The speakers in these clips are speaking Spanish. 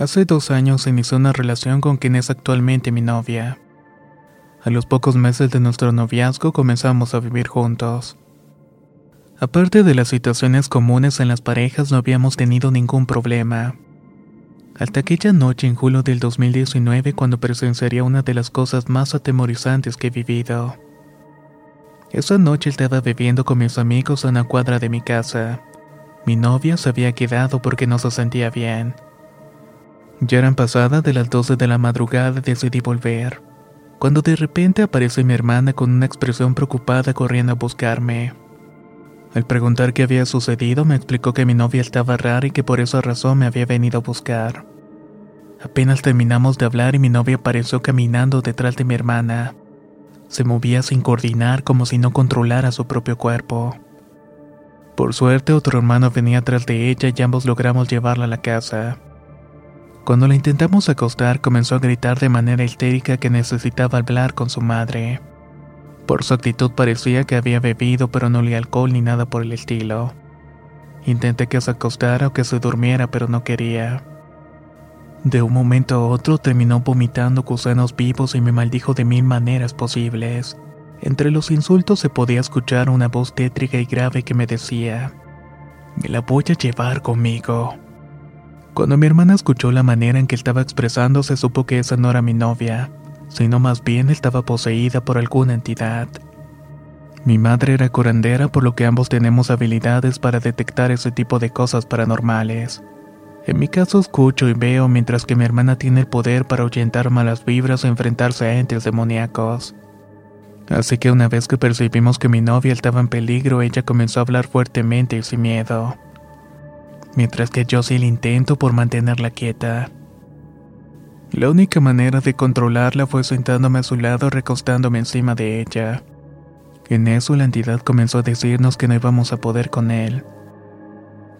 Hace dos años inició una relación con quien es actualmente mi novia. A los pocos meses de nuestro noviazgo comenzamos a vivir juntos. Aparte de las situaciones comunes en las parejas no habíamos tenido ningún problema. Hasta aquella noche en julio del 2019 cuando presenciaría una de las cosas más atemorizantes que he vivido. Esa noche estaba bebiendo con mis amigos a una cuadra de mi casa. Mi novia se había quedado porque no se sentía bien. Ya eran pasadas de las 12 de la madrugada y decidí volver. Cuando de repente aparece mi hermana con una expresión preocupada corriendo a buscarme. Al preguntar qué había sucedido, me explicó que mi novia estaba rara y que por esa razón me había venido a buscar. Apenas terminamos de hablar y mi novia apareció caminando detrás de mi hermana. Se movía sin coordinar como si no controlara su propio cuerpo. Por suerte otro hermano venía atrás de ella y ambos logramos llevarla a la casa. Cuando la intentamos acostar comenzó a gritar de manera histérica que necesitaba hablar con su madre. Por su actitud parecía que había bebido pero no olía alcohol ni nada por el estilo. Intenté que se acostara o que se durmiera pero no quería. De un momento a otro terminó vomitando gusanos vivos y me maldijo de mil maneras posibles. Entre los insultos se podía escuchar una voz tétrica y grave que me decía, Me la voy a llevar conmigo. Cuando mi hermana escuchó la manera en que estaba expresándose, supo que esa no era mi novia, sino más bien estaba poseída por alguna entidad. Mi madre era curandera, por lo que ambos tenemos habilidades para detectar ese tipo de cosas paranormales. En mi caso escucho y veo, mientras que mi hermana tiene el poder para ahuyentar malas vibras o enfrentarse a entes demoníacos. Así que una vez que percibimos que mi novia estaba en peligro, ella comenzó a hablar fuertemente y sin miedo mientras que yo hacía el intento por mantenerla quieta. La única manera de controlarla fue sentándome a su lado y recostándome encima de ella. En eso la entidad comenzó a decirnos que no íbamos a poder con él,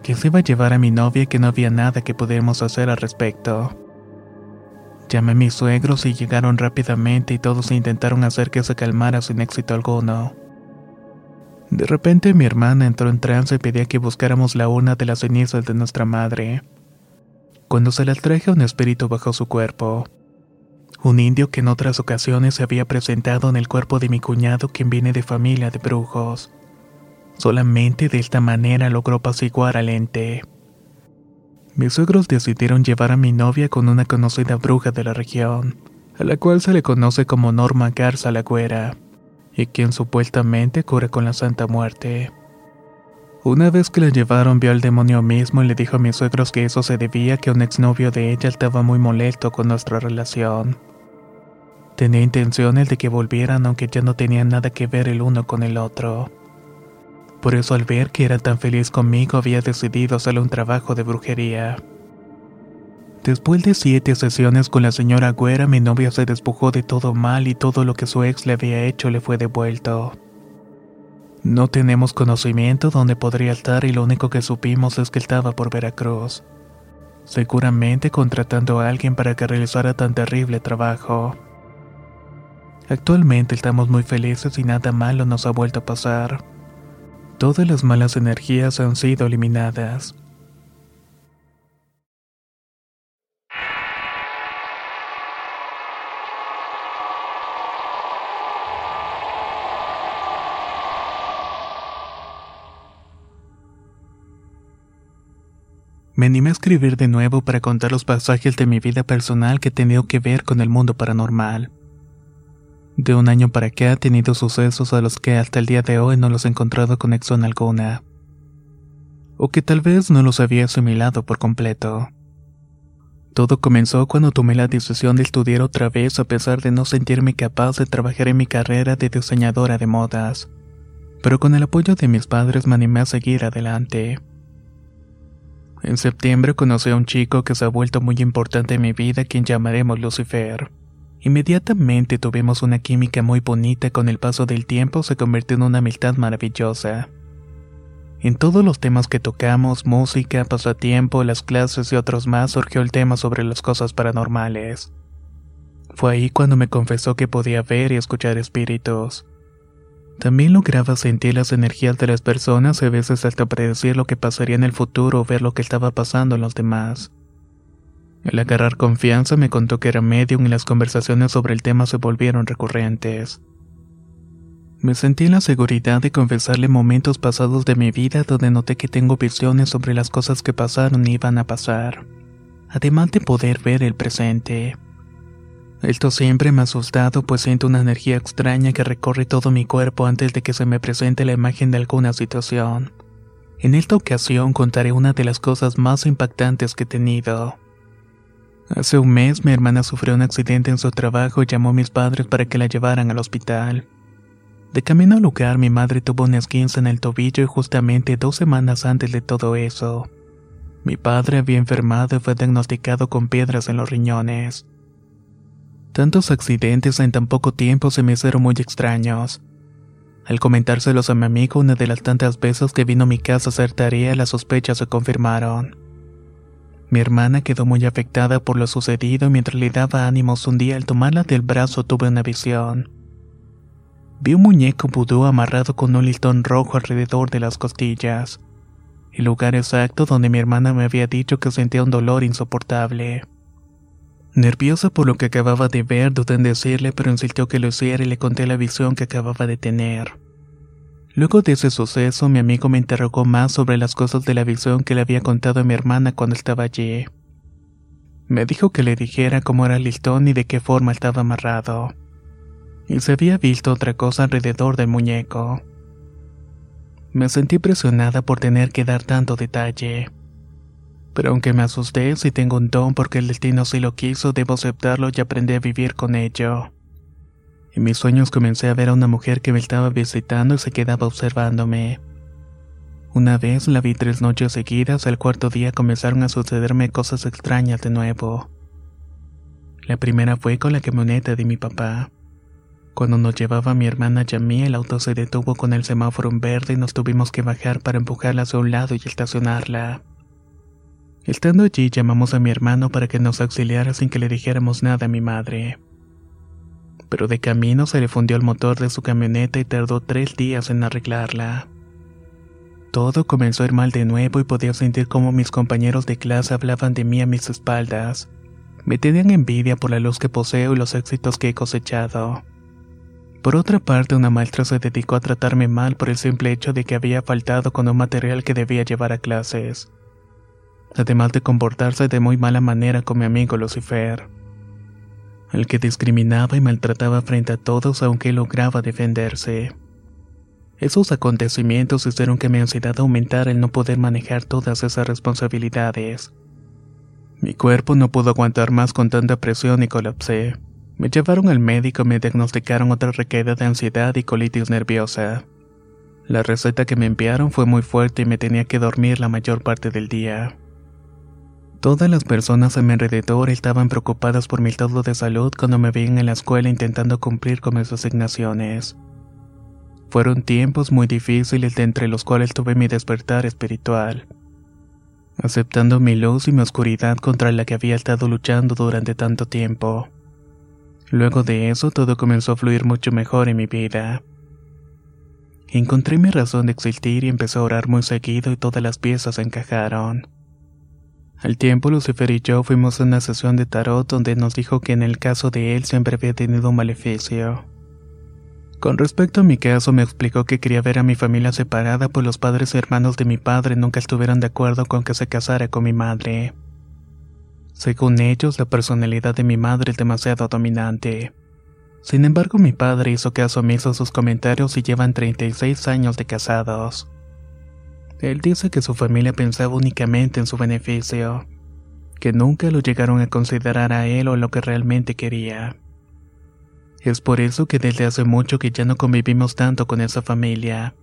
que se iba a llevar a mi novia y que no había nada que pudiéramos hacer al respecto. Llamé a mis suegros y llegaron rápidamente y todos intentaron hacer que se calmara sin éxito alguno. De repente mi hermana entró en trance y pedía que buscáramos la urna de las cenizas de nuestra madre. Cuando se las traje un espíritu bajo su cuerpo. Un indio que en otras ocasiones se había presentado en el cuerpo de mi cuñado quien viene de familia de brujos. Solamente de esta manera logró apaciguar al ente. Mis suegros decidieron llevar a mi novia con una conocida bruja de la región, a la cual se le conoce como Norma Garza la Güera y quien supuestamente cura con la Santa Muerte. Una vez que la llevaron vio al demonio mismo y le dijo a mis suegros que eso se debía a que un exnovio de ella estaba muy molesto con nuestra relación. Tenía intenciones de que volvieran aunque ya no tenían nada que ver el uno con el otro. Por eso al ver que era tan feliz conmigo había decidido hacerle un trabajo de brujería. Después de siete sesiones con la señora Güera, mi novia se despojó de todo mal y todo lo que su ex le había hecho le fue devuelto. No tenemos conocimiento dónde podría estar y lo único que supimos es que estaba por Veracruz. Seguramente contratando a alguien para que realizara tan terrible trabajo. Actualmente estamos muy felices y nada malo nos ha vuelto a pasar. Todas las malas energías han sido eliminadas. Me animé a escribir de nuevo para contar los pasajes de mi vida personal que tenido que ver con el mundo paranormal. De un año para acá he tenido sucesos a los que hasta el día de hoy no los he encontrado conexión alguna. O que tal vez no los había asimilado por completo. Todo comenzó cuando tomé la decisión de estudiar otra vez a pesar de no sentirme capaz de trabajar en mi carrera de diseñadora de modas. Pero con el apoyo de mis padres me animé a seguir adelante. En septiembre conocí a un chico que se ha vuelto muy importante en mi vida, quien llamaremos Lucifer. Inmediatamente tuvimos una química muy bonita, con el paso del tiempo se convirtió en una amistad maravillosa. En todos los temas que tocamos, música, pasatiempo, las clases y otros más, surgió el tema sobre las cosas paranormales. Fue ahí cuando me confesó que podía ver y escuchar espíritus. También lograba sentir las energías de las personas a veces hasta predecir lo que pasaría en el futuro o ver lo que estaba pasando en los demás. Al agarrar confianza me contó que era medium y las conversaciones sobre el tema se volvieron recurrentes. Me sentí en la seguridad de confesarle momentos pasados de mi vida donde noté que tengo visiones sobre las cosas que pasaron y iban a pasar, además de poder ver el presente. Esto siempre me ha asustado pues siento una energía extraña que recorre todo mi cuerpo antes de que se me presente la imagen de alguna situación. En esta ocasión contaré una de las cosas más impactantes que he tenido. Hace un mes mi hermana sufrió un accidente en su trabajo y llamó a mis padres para que la llevaran al hospital. De camino al lugar, mi madre tuvo una esquince en el tobillo y justamente dos semanas antes de todo eso. Mi padre había enfermado y fue diagnosticado con piedras en los riñones. Tantos accidentes en tan poco tiempo se me hicieron muy extraños. Al comentárselos a mi amigo una de las tantas veces que vino a mi casa a hacer tarea, las sospechas se confirmaron. Mi hermana quedó muy afectada por lo sucedido y mientras le daba ánimos un día al tomarla del brazo tuve una visión. Vi un muñeco vudú amarrado con un listón rojo alrededor de las costillas, el lugar exacto donde mi hermana me había dicho que sentía un dolor insoportable. Nerviosa por lo que acababa de ver, dudé en decirle, pero insistió que lo hiciera y le conté la visión que acababa de tener. Luego de ese suceso, mi amigo me interrogó más sobre las cosas de la visión que le había contado a mi hermana cuando estaba allí. Me dijo que le dijera cómo era el y de qué forma estaba amarrado y se había visto otra cosa alrededor del muñeco. Me sentí presionada por tener que dar tanto detalle. Pero aunque me asusté, si tengo un don porque el destino sí lo quiso, debo aceptarlo y aprender a vivir con ello. En mis sueños comencé a ver a una mujer que me estaba visitando y se quedaba observándome. Una vez la vi tres noches seguidas, al cuarto día comenzaron a sucederme cosas extrañas de nuevo. La primera fue con la camioneta de mi papá. Cuando nos llevaba mi hermana y a mí, el auto se detuvo con el semáforo en verde y nos tuvimos que bajar para empujarla hacia un lado y estacionarla. Estando allí, llamamos a mi hermano para que nos auxiliara sin que le dijéramos nada a mi madre. Pero de camino se le fundió el motor de su camioneta y tardó tres días en arreglarla. Todo comenzó a ir mal de nuevo y podía sentir cómo mis compañeros de clase hablaban de mí a mis espaldas. Me tenían envidia por la luz que poseo y los éxitos que he cosechado. Por otra parte, una maestra se dedicó a tratarme mal por el simple hecho de que había faltado con un material que debía llevar a clases. Además de comportarse de muy mala manera con mi amigo Lucifer, el que discriminaba y maltrataba frente a todos aunque lograba defenderse. Esos acontecimientos hicieron que mi ansiedad aumentara el no poder manejar todas esas responsabilidades. Mi cuerpo no pudo aguantar más con tanta presión y colapsé. Me llevaron al médico y me diagnosticaron otra recaída de ansiedad y colitis nerviosa. La receta que me enviaron fue muy fuerte y me tenía que dormir la mayor parte del día. Todas las personas a mi alrededor estaban preocupadas por mi estado de salud cuando me veían en la escuela intentando cumplir con mis asignaciones. Fueron tiempos muy difíciles de entre los cuales tuve mi despertar espiritual, aceptando mi luz y mi oscuridad contra la que había estado luchando durante tanto tiempo. Luego de eso todo comenzó a fluir mucho mejor en mi vida. Encontré mi razón de existir y empecé a orar muy seguido y todas las piezas encajaron. Al tiempo Lucifer y yo fuimos a una sesión de tarot donde nos dijo que en el caso de él siempre había tenido un maleficio. Con respecto a mi caso, me explicó que quería ver a mi familia separada, pues los padres y hermanos de mi padre nunca estuvieron de acuerdo con que se casara con mi madre. Según ellos, la personalidad de mi madre es demasiado dominante. Sin embargo, mi padre hizo caso omiso a sus comentarios y llevan 36 años de casados. Él dice que su familia pensaba únicamente en su beneficio, que nunca lo llegaron a considerar a él o lo que realmente quería. Es por eso que desde hace mucho que ya no convivimos tanto con esa familia.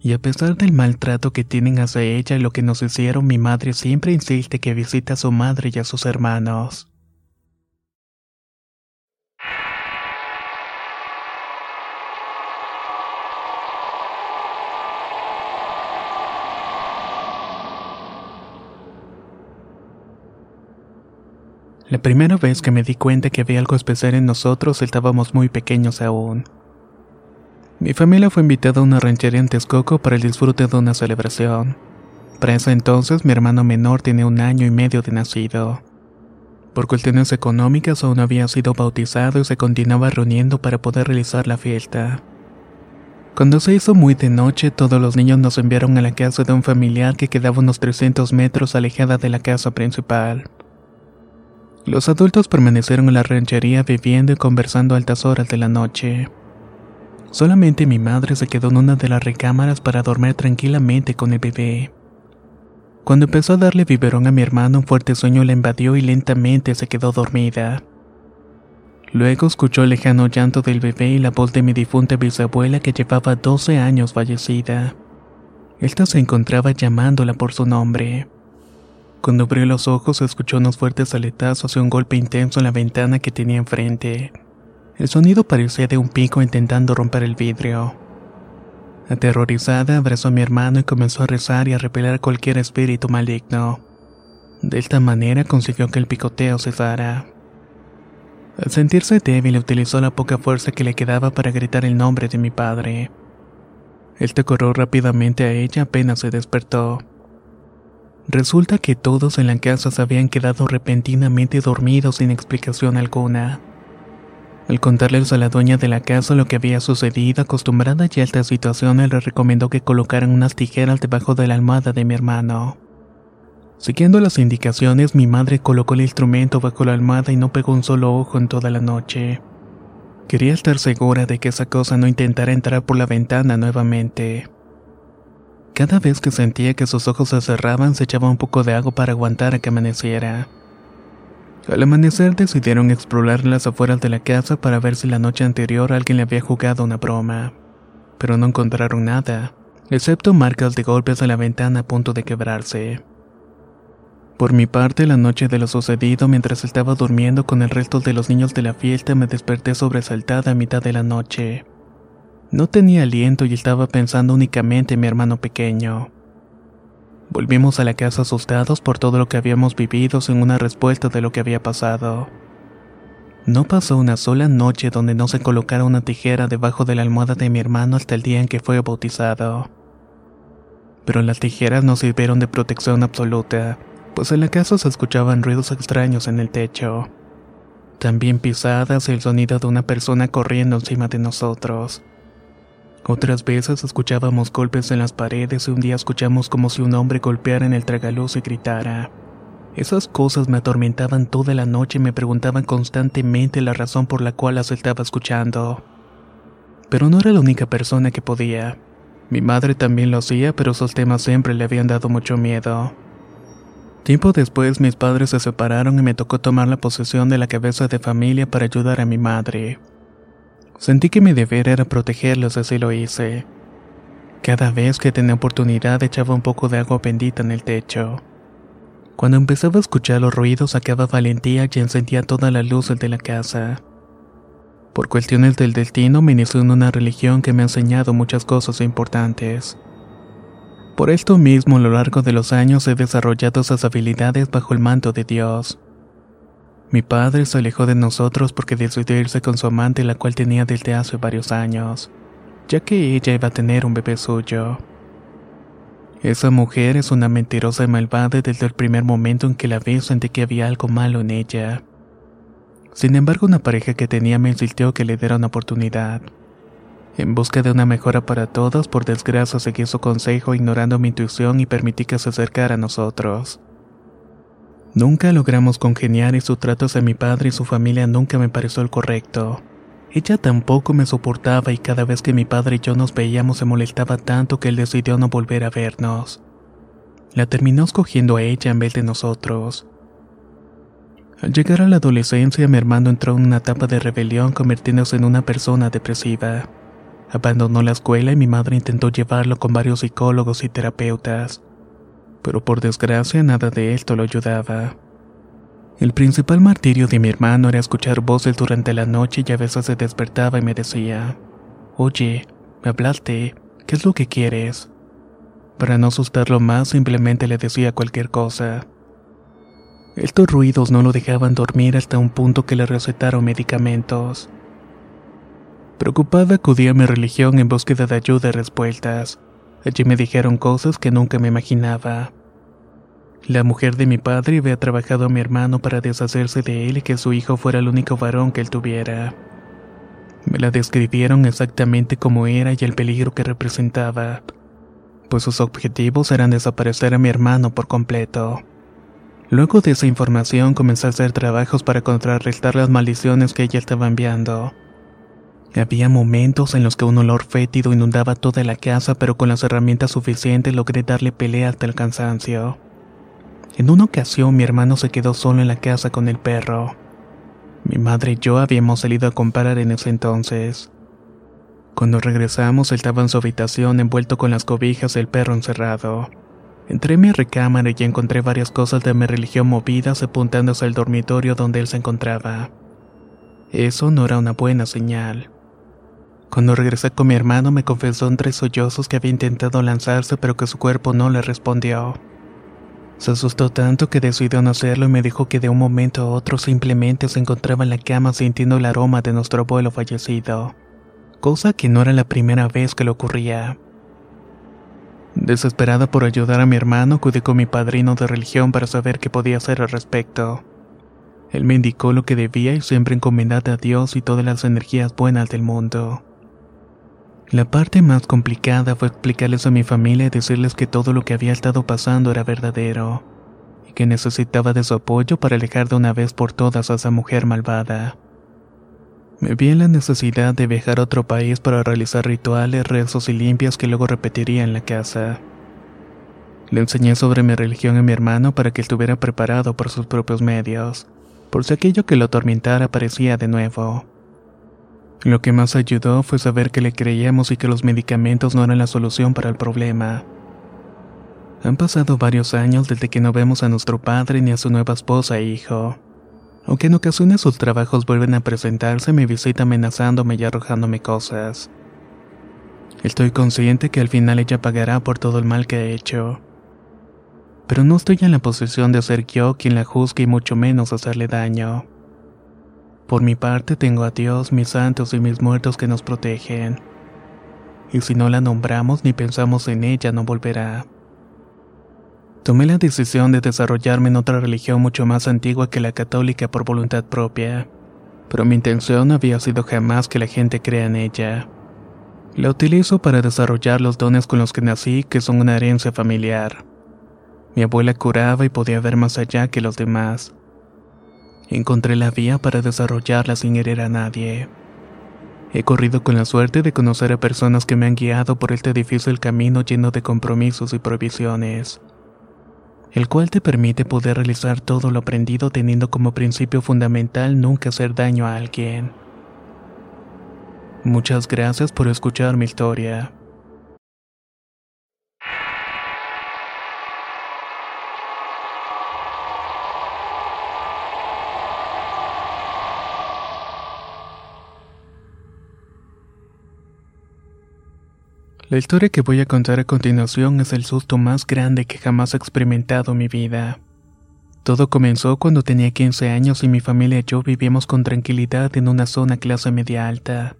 Y a pesar del maltrato que tienen hacia ella y lo que nos hicieron, mi madre siempre insiste que visita a su madre y a sus hermanos. La primera vez que me di cuenta que había algo especial en nosotros estábamos muy pequeños aún. Mi familia fue invitada a una ranchería en Texcoco para el disfrute de una celebración. Para ese entonces mi hermano menor tenía un año y medio de nacido. Por cuestiones económicas aún había sido bautizado y se continuaba reuniendo para poder realizar la fiesta. Cuando se hizo muy de noche, todos los niños nos enviaron a la casa de un familiar que quedaba unos 300 metros alejada de la casa principal. Los adultos permanecieron en la ranchería viviendo y conversando a altas horas de la noche. Solamente mi madre se quedó en una de las recámaras para dormir tranquilamente con el bebé. Cuando empezó a darle biberón a mi hermano, un fuerte sueño la invadió y lentamente se quedó dormida. Luego escuchó el lejano llanto del bebé y la voz de mi difunta bisabuela que llevaba 12 años fallecida. Esta se encontraba llamándola por su nombre. Cuando abrió los ojos escuchó unos fuertes aletazos y un golpe intenso en la ventana que tenía enfrente. El sonido parecía de un pico intentando romper el vidrio. Aterrorizada, abrazó a mi hermano y comenzó a rezar y a repeler cualquier espíritu maligno. De esta manera consiguió que el picoteo cesara. Al sentirse débil, utilizó la poca fuerza que le quedaba para gritar el nombre de mi padre. Él te corrió rápidamente a ella apenas se despertó. Resulta que todos en la casa se habían quedado repentinamente dormidos sin explicación alguna. Al contarles a la dueña de la casa lo que había sucedido, acostumbrada ya a esta situación, le recomendó que colocaran unas tijeras debajo de la almohada de mi hermano. Siguiendo las indicaciones, mi madre colocó el instrumento bajo la almohada y no pegó un solo ojo en toda la noche. Quería estar segura de que esa cosa no intentara entrar por la ventana nuevamente. Cada vez que sentía que sus ojos se cerraban, se echaba un poco de agua para aguantar a que amaneciera. Al amanecer decidieron explorar las afueras de la casa para ver si la noche anterior alguien le había jugado una broma. Pero no encontraron nada, excepto marcas de golpes en la ventana a punto de quebrarse. Por mi parte, la noche de lo sucedido, mientras estaba durmiendo con el resto de los niños de la fiesta, me desperté sobresaltada a mitad de la noche. No tenía aliento y estaba pensando únicamente en mi hermano pequeño. Volvimos a la casa asustados por todo lo que habíamos vivido sin una respuesta de lo que había pasado. No pasó una sola noche donde no se colocara una tijera debajo de la almohada de mi hermano hasta el día en que fue bautizado. Pero las tijeras no sirvieron de protección absoluta, pues en la casa se escuchaban ruidos extraños en el techo. También pisadas y el sonido de una persona corriendo encima de nosotros. Otras veces escuchábamos golpes en las paredes y un día escuchamos como si un hombre golpeara en el tragaluz y gritara. Esas cosas me atormentaban toda la noche y me preguntaban constantemente la razón por la cual las estaba escuchando. Pero no era la única persona que podía. Mi madre también lo hacía, pero esos temas siempre le habían dado mucho miedo. Tiempo después mis padres se separaron y me tocó tomar la posesión de la cabeza de familia para ayudar a mi madre. Sentí que mi deber era protegerlos, así lo hice. Cada vez que tenía oportunidad echaba un poco de agua bendita en el techo. Cuando empezaba a escuchar los ruidos sacaba valentía y encendía toda la luz de la casa. Por cuestiones del destino me inició en una religión que me ha enseñado muchas cosas importantes. Por esto mismo a lo largo de los años he desarrollado esas habilidades bajo el manto de Dios. Mi padre se alejó de nosotros porque decidió irse con su amante, la cual tenía desde hace varios años, ya que ella iba a tener un bebé suyo. Esa mujer es una mentirosa y malvada desde el primer momento en que la vi sentí que había algo malo en ella. Sin embargo, una pareja que tenía me insistió que le diera una oportunidad. En busca de una mejora para todos, por desgracia seguí su consejo ignorando mi intuición y permití que se acercara a nosotros. Nunca logramos congeniar y su trato hacia mi padre y su familia nunca me pareció el correcto. Ella tampoco me soportaba y cada vez que mi padre y yo nos veíamos se molestaba tanto que él decidió no volver a vernos. La terminó escogiendo a ella en vez de nosotros. Al llegar a la adolescencia, mi hermano entró en una etapa de rebelión convirtiéndose en una persona depresiva. Abandonó la escuela y mi madre intentó llevarlo con varios psicólogos y terapeutas. Pero por desgracia nada de esto lo ayudaba. El principal martirio de mi hermano era escuchar voces durante la noche y a veces se despertaba y me decía, Oye, me hablaste, ¿qué es lo que quieres? Para no asustarlo más simplemente le decía cualquier cosa. Estos ruidos no lo dejaban dormir hasta un punto que le recetaron medicamentos. Preocupada acudí a mi religión en búsqueda de ayuda y respuestas. Allí me dijeron cosas que nunca me imaginaba. La mujer de mi padre había trabajado a mi hermano para deshacerse de él y que su hijo fuera el único varón que él tuviera. Me la describieron exactamente como era y el peligro que representaba, pues sus objetivos eran desaparecer a mi hermano por completo. Luego de esa información comencé a hacer trabajos para contrarrestar las maldiciones que ella estaba enviando. Había momentos en los que un olor fétido inundaba toda la casa, pero con las herramientas suficientes logré darle pelea hasta el cansancio. En una ocasión mi hermano se quedó solo en la casa con el perro. Mi madre y yo habíamos salido a comprar en ese entonces. Cuando regresamos él estaba en su habitación envuelto con las cobijas del perro encerrado. Entré en mi recámara y encontré varias cosas de mi religión movidas apuntando hacia el dormitorio donde él se encontraba. Eso no era una buena señal. Cuando regresé con mi hermano me confesó entre sollozos que había intentado lanzarse pero que su cuerpo no le respondió. Se asustó tanto que decidió no hacerlo y me dijo que de un momento a otro simplemente se encontraba en la cama sintiendo el aroma de nuestro abuelo fallecido, cosa que no era la primera vez que le ocurría. Desesperada por ayudar a mi hermano, acudí con mi padrino de religión para saber qué podía hacer al respecto. Él me indicó lo que debía y siempre encomendar a Dios y todas las energías buenas del mundo. La parte más complicada fue explicarles a mi familia y decirles que todo lo que había estado pasando era verdadero, y que necesitaba de su apoyo para alejar de una vez por todas a esa mujer malvada. Me vi en la necesidad de viajar a otro país para realizar rituales, rezos y limpias que luego repetiría en la casa. Le enseñé sobre mi religión a mi hermano para que estuviera preparado por sus propios medios, por si aquello que lo atormentara aparecía de nuevo. Lo que más ayudó fue saber que le creíamos y que los medicamentos no eran la solución para el problema. Han pasado varios años desde que no vemos a nuestro padre ni a su nueva esposa e hijo. Aunque en ocasiones sus trabajos vuelven a presentarse, me visita amenazándome y arrojándome cosas. Estoy consciente que al final ella pagará por todo el mal que ha hecho. Pero no estoy en la posición de ser yo quien la juzgue y mucho menos hacerle daño. Por mi parte tengo a Dios, mis santos y mis muertos que nos protegen. Y si no la nombramos ni pensamos en ella, no volverá. Tomé la decisión de desarrollarme en otra religión mucho más antigua que la católica por voluntad propia, pero mi intención había sido jamás que la gente crea en ella. La utilizo para desarrollar los dones con los que nací, que son una herencia familiar. Mi abuela curaba y podía ver más allá que los demás. Encontré la vía para desarrollarla sin herir a nadie. He corrido con la suerte de conocer a personas que me han guiado por este difícil camino lleno de compromisos y provisiones, el cual te permite poder realizar todo lo aprendido teniendo como principio fundamental nunca hacer daño a alguien. Muchas gracias por escuchar mi historia. La historia que voy a contar a continuación es el susto más grande que jamás he experimentado en mi vida. Todo comenzó cuando tenía 15 años y mi familia y yo vivíamos con tranquilidad en una zona clase media alta.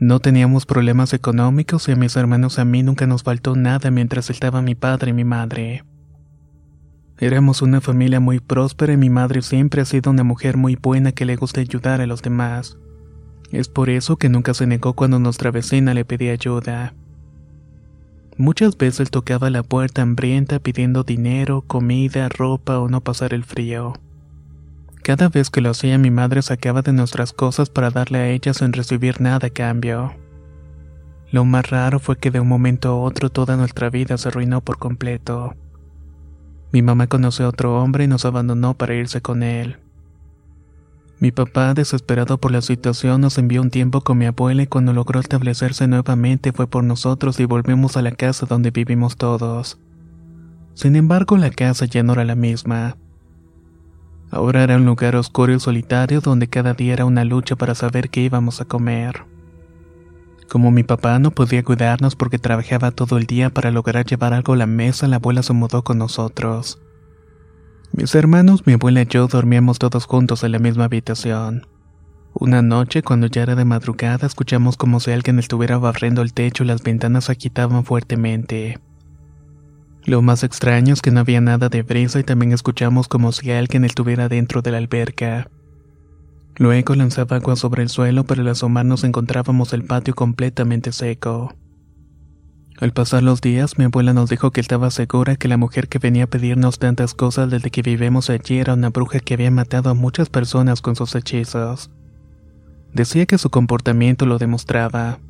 No teníamos problemas económicos y a mis hermanos a mí nunca nos faltó nada mientras estaba mi padre y mi madre. Éramos una familia muy próspera y mi madre siempre ha sido una mujer muy buena que le gusta ayudar a los demás Es por eso que nunca se negó cuando nuestra vecina le pedía ayuda. Muchas veces tocaba la puerta hambrienta pidiendo dinero, comida, ropa o no pasar el frío. Cada vez que lo hacía mi madre sacaba de nuestras cosas para darle a ella sin recibir nada a cambio. Lo más raro fue que de un momento a otro toda nuestra vida se arruinó por completo. Mi mamá conoció a otro hombre y nos abandonó para irse con él. Mi papá, desesperado por la situación, nos envió un tiempo con mi abuela y cuando logró establecerse nuevamente fue por nosotros y volvimos a la casa donde vivimos todos. Sin embargo, la casa ya no era la misma. Ahora era un lugar oscuro y solitario donde cada día era una lucha para saber qué íbamos a comer. Como mi papá no podía cuidarnos porque trabajaba todo el día para lograr llevar algo a la mesa, la abuela se mudó con nosotros. Mis hermanos, mi abuela y yo dormíamos todos juntos en la misma habitación. Una noche, cuando ya era de madrugada, escuchamos como si alguien estuviera barriendo el techo y las ventanas agitaban fuertemente. Lo más extraño es que no había nada de brisa y también escuchamos como si alguien estuviera dentro de la alberca. Luego lanzaba agua sobre el suelo, pero al asomarnos encontrábamos el patio completamente seco. Al pasar los días, mi abuela nos dijo que estaba segura que la mujer que venía a pedirnos tantas cosas desde que vivimos allí era una bruja que había matado a muchas personas con sus hechizos. Decía que su comportamiento lo demostraba.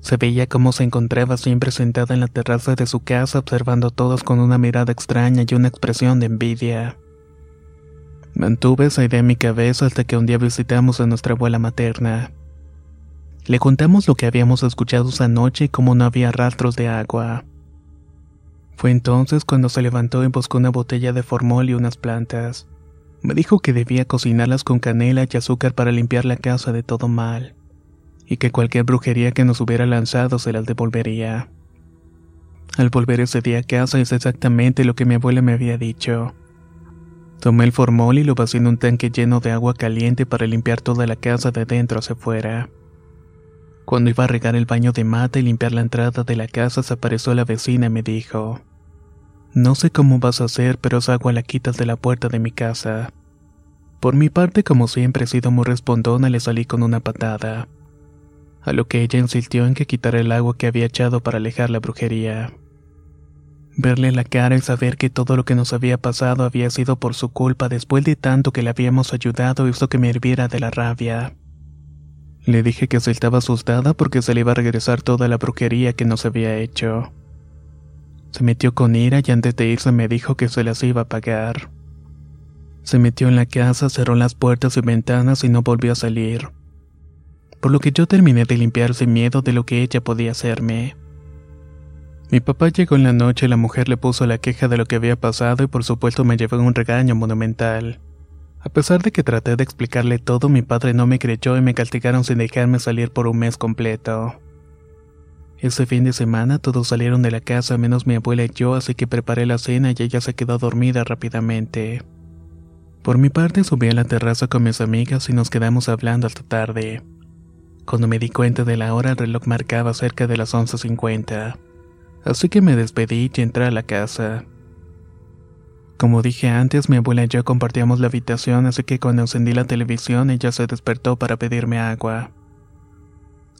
Se veía cómo se encontraba siempre sentada en la terraza de su casa observando a todos con una mirada extraña y una expresión de envidia. Mantuve esa idea en mi cabeza hasta que un día visitamos a nuestra abuela materna. Le contamos lo que habíamos escuchado esa noche y cómo no había rastros de agua. Fue entonces cuando se levantó y buscó una botella de formol y unas plantas. Me dijo que debía cocinarlas con canela y azúcar para limpiar la casa de todo mal, y que cualquier brujería que nos hubiera lanzado se las devolvería. Al volver ese día a casa es exactamente lo que mi abuela me había dicho. Tomé el formol y lo vacié en un tanque lleno de agua caliente para limpiar toda la casa de dentro hacia afuera. Cuando iba a regar el baño de mata y limpiar la entrada de la casa, se apareció la vecina y me dijo: No sé cómo vas a hacer, pero esa agua la quitas de la puerta de mi casa. Por mi parte, como siempre he sido muy respondona, le salí con una patada. A lo que ella insistió en que quitara el agua que había echado para alejar la brujería. Verle la cara y saber que todo lo que nos había pasado había sido por su culpa después de tanto que le habíamos ayudado hizo que me hirviera de la rabia. Le dije que se estaba asustada porque se le iba a regresar toda la brujería que nos había hecho. Se metió con ira y antes de irse me dijo que se las iba a pagar. Se metió en la casa, cerró las puertas y ventanas y no volvió a salir. Por lo que yo terminé de limpiar sin miedo de lo que ella podía hacerme. Mi papá llegó en la noche y la mujer le puso la queja de lo que había pasado y por supuesto me llevó un regaño monumental. A pesar de que traté de explicarle todo, mi padre no me creyó y me castigaron sin dejarme salir por un mes completo. Ese fin de semana todos salieron de la casa menos mi abuela y yo, así que preparé la cena y ella se quedó dormida rápidamente. Por mi parte subí a la terraza con mis amigas y nos quedamos hablando hasta tarde. Cuando me di cuenta de la hora el reloj marcaba cerca de las 11.50. Así que me despedí y entré a la casa. Como dije antes, mi abuela y yo compartíamos la habitación, así que cuando encendí la televisión ella se despertó para pedirme agua.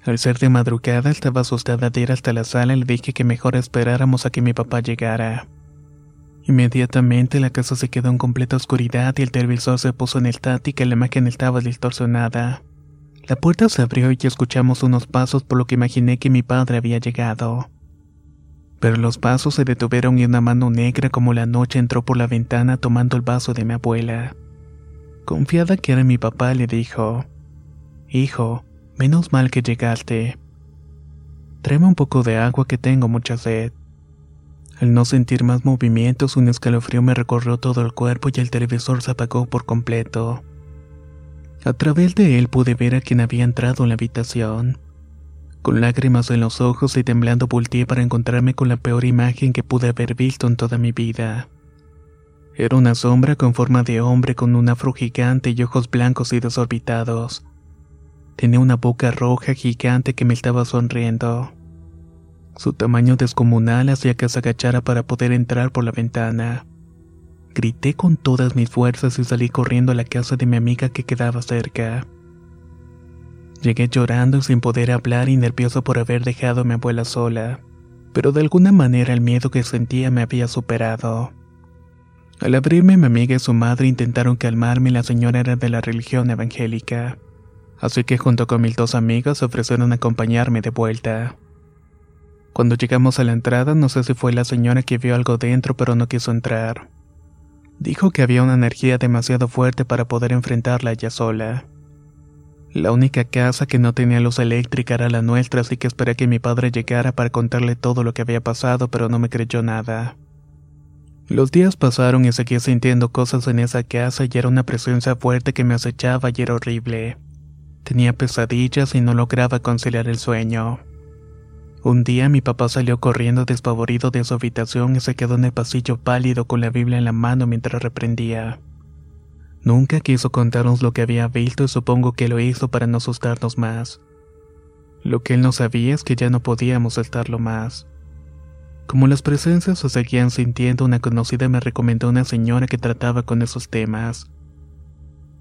Al ser de madrugada estaba asustada de ir hasta la sala y le dije que mejor esperáramos a que mi papá llegara. Inmediatamente la casa se quedó en completa oscuridad y el televisor se puso en estática y la imagen estaba distorsionada. La puerta se abrió y escuchamos unos pasos por lo que imaginé que mi padre había llegado pero los pasos se detuvieron y una mano negra como la noche entró por la ventana tomando el vaso de mi abuela. Confiada que era mi papá, le dijo, Hijo, menos mal que llegaste. Tráeme un poco de agua que tengo mucha sed. Al no sentir más movimientos, un escalofrío me recorrió todo el cuerpo y el televisor se apagó por completo. A través de él pude ver a quien había entrado en la habitación. Con lágrimas en los ojos y temblando volteé para encontrarme con la peor imagen que pude haber visto en toda mi vida. Era una sombra con forma de hombre con un afro gigante y ojos blancos y desorbitados. Tenía una boca roja gigante que me estaba sonriendo. Su tamaño descomunal hacía que se agachara para poder entrar por la ventana. Grité con todas mis fuerzas y salí corriendo a la casa de mi amiga que quedaba cerca. Llegué llorando sin poder hablar y nervioso por haber dejado a mi abuela sola, pero de alguna manera el miedo que sentía me había superado. Al abrirme mi amiga y su madre intentaron calmarme y la señora era de la religión evangélica, así que junto con mis dos amigas ofrecieron acompañarme de vuelta. Cuando llegamos a la entrada no sé si fue la señora que vio algo dentro pero no quiso entrar. Dijo que había una energía demasiado fuerte para poder enfrentarla ella sola. La única casa que no tenía luz eléctrica era la nuestra, así que esperé que mi padre llegara para contarle todo lo que había pasado, pero no me creyó nada. Los días pasaron y seguía sintiendo cosas en esa casa y era una presencia fuerte que me acechaba y era horrible. Tenía pesadillas y no lograba conciliar el sueño. Un día mi papá salió corriendo despavorido de su habitación y se quedó en el pasillo pálido con la Biblia en la mano mientras reprendía. Nunca quiso contarnos lo que había visto y supongo que lo hizo para no asustarnos más. Lo que él no sabía es que ya no podíamos estarlo más. Como las presencias se seguían sintiendo, una conocida me recomendó una señora que trataba con esos temas.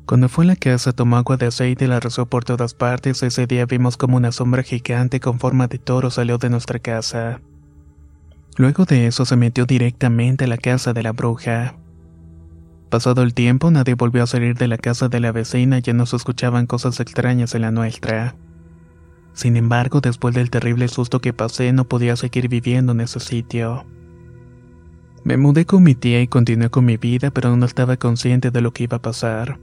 Cuando fue a la casa tomó agua de aceite y la rezó por todas partes, ese día vimos como una sombra gigante con forma de toro salió de nuestra casa. Luego de eso se metió directamente a la casa de la bruja. Pasado el tiempo, nadie volvió a salir de la casa de la vecina y ya no se escuchaban cosas extrañas en la nuestra. Sin embargo, después del terrible susto que pasé, no podía seguir viviendo en ese sitio. Me mudé con mi tía y continué con mi vida, pero no estaba consciente de lo que iba a pasar.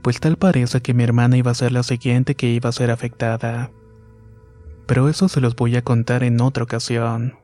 Pues tal parece que mi hermana iba a ser la siguiente que iba a ser afectada. Pero eso se los voy a contar en otra ocasión.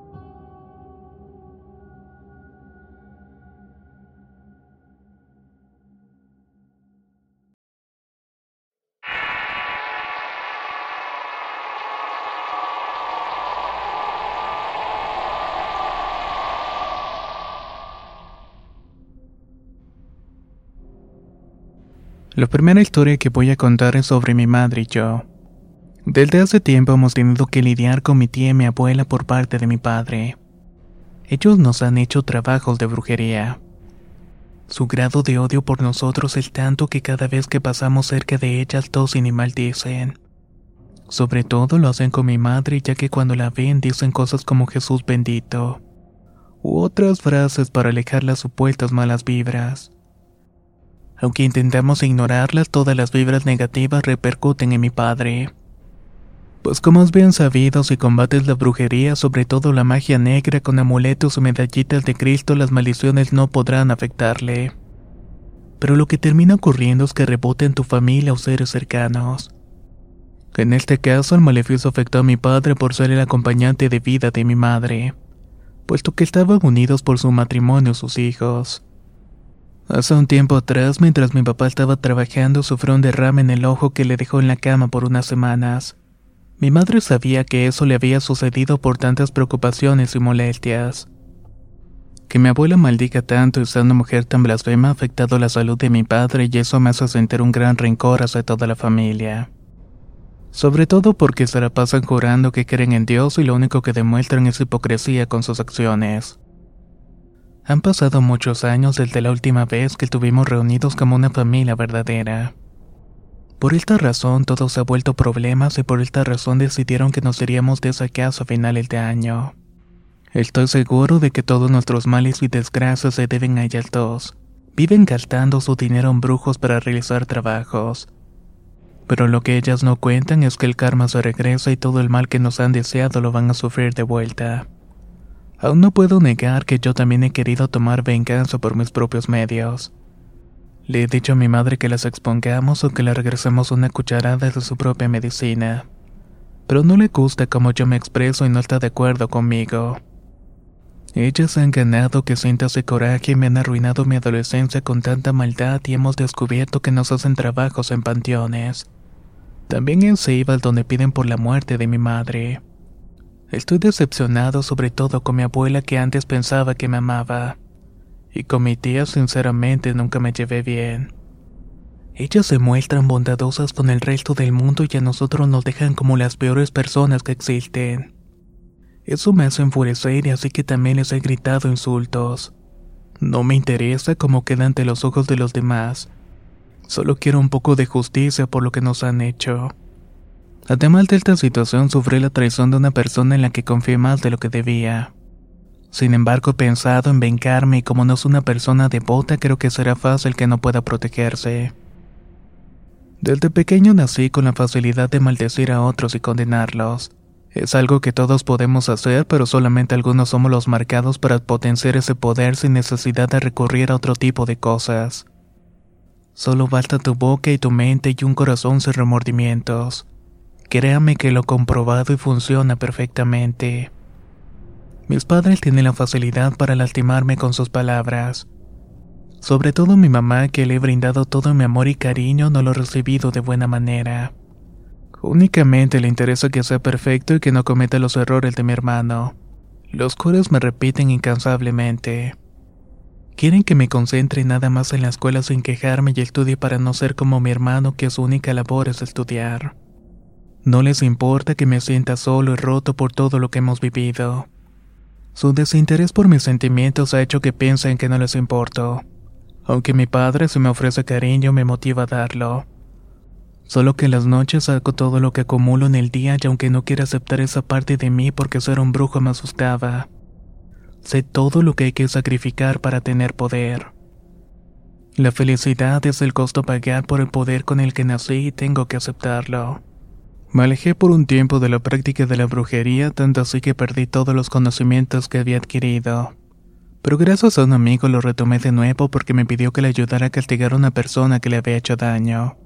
La primera historia que voy a contar es sobre mi madre y yo. Desde hace tiempo hemos tenido que lidiar con mi tía y mi abuela por parte de mi padre. Ellos nos han hecho trabajos de brujería. Su grado de odio por nosotros es tanto que cada vez que pasamos cerca de ellas tosen y maldicen. Sobre todo lo hacen con mi madre ya que cuando la ven dicen cosas como Jesús bendito. U otras frases para alejar las supuestas malas vibras. Aunque intentamos ignorarlas, todas las vibras negativas repercuten en mi padre. Pues como es bien sabido, si combates la brujería, sobre todo la magia negra con amuletos o medallitas de Cristo, las maldiciones no podrán afectarle. Pero lo que termina ocurriendo es que rebota en tu familia o seres cercanos. En este caso, el maleficio afectó a mi padre por ser el acompañante de vida de mi madre, puesto que estaban unidos por su matrimonio sus hijos. Hace un tiempo atrás, mientras mi papá estaba trabajando, sufrió un derrame en el ojo que le dejó en la cama por unas semanas. Mi madre sabía que eso le había sucedido por tantas preocupaciones y molestias. Que mi abuela maldiga tanto y sea una mujer tan blasfema ha afectado la salud de mi padre y eso me hace sentir un gran rencor hacia toda la familia. Sobre todo porque se la pasan jurando que creen en Dios y lo único que demuestran es hipocresía con sus acciones. Han pasado muchos años desde la última vez que estuvimos reunidos como una familia verdadera. Por esta razón todo se ha vuelto problemas y por esta razón decidieron que nos iríamos de esa casa a finales de año. Estoy seguro de que todos nuestros males y desgracias se deben a ellas dos. Viven gastando su dinero en brujos para realizar trabajos. Pero lo que ellas no cuentan es que el karma se regresa y todo el mal que nos han deseado lo van a sufrir de vuelta. Aún no puedo negar que yo también he querido tomar venganza por mis propios medios. Le he dicho a mi madre que las expongamos o que le regresemos una cucharada de su propia medicina. Pero no le gusta como yo me expreso y no está de acuerdo conmigo. Ellas han ganado que sienta ese coraje y me han arruinado mi adolescencia con tanta maldad y hemos descubierto que nos hacen trabajos en panteones. También en Ceibal donde piden por la muerte de mi madre. Estoy decepcionado sobre todo con mi abuela que antes pensaba que me amaba y con mi tía sinceramente nunca me llevé bien. Ellas se muestran bondadosas con el resto del mundo y a nosotros nos dejan como las peores personas que existen. Eso me hace enfurecer y así que también les he gritado insultos. No me interesa cómo queda ante los ojos de los demás. Solo quiero un poco de justicia por lo que nos han hecho. Además de esta situación, sufrí la traición de una persona en la que confié más de lo que debía. Sin embargo, he pensado en vengarme y como no es una persona devota, creo que será fácil que no pueda protegerse. Desde pequeño nací con la facilidad de maldecir a otros y condenarlos. Es algo que todos podemos hacer, pero solamente algunos somos los marcados para potenciar ese poder sin necesidad de recurrir a otro tipo de cosas. Solo basta tu boca y tu mente y un corazón sin remordimientos. Créame que lo he comprobado y funciona perfectamente. Mis padres tienen la facilidad para lastimarme con sus palabras. Sobre todo mi mamá, que le he brindado todo mi amor y cariño, no lo he recibido de buena manera. Únicamente le interesa que sea perfecto y que no cometa los errores de mi hermano. Los curas me repiten incansablemente. Quieren que me concentre nada más en la escuela sin quejarme y estudie para no ser como mi hermano que su única labor es estudiar. No les importa que me sienta solo y roto por todo lo que hemos vivido. Su desinterés por mis sentimientos ha hecho que piensen que no les importo. Aunque mi padre si me ofrece cariño me motiva a darlo. Solo que en las noches saco todo lo que acumulo en el día y aunque no quiera aceptar esa parte de mí porque ser un brujo me asustaba. Sé todo lo que hay que sacrificar para tener poder. La felicidad es el costo pagar por el poder con el que nací y tengo que aceptarlo. Me alejé por un tiempo de la práctica de la brujería, tanto así que perdí todos los conocimientos que había adquirido. Pero gracias a un amigo lo retomé de nuevo porque me pidió que le ayudara a castigar a una persona que le había hecho daño.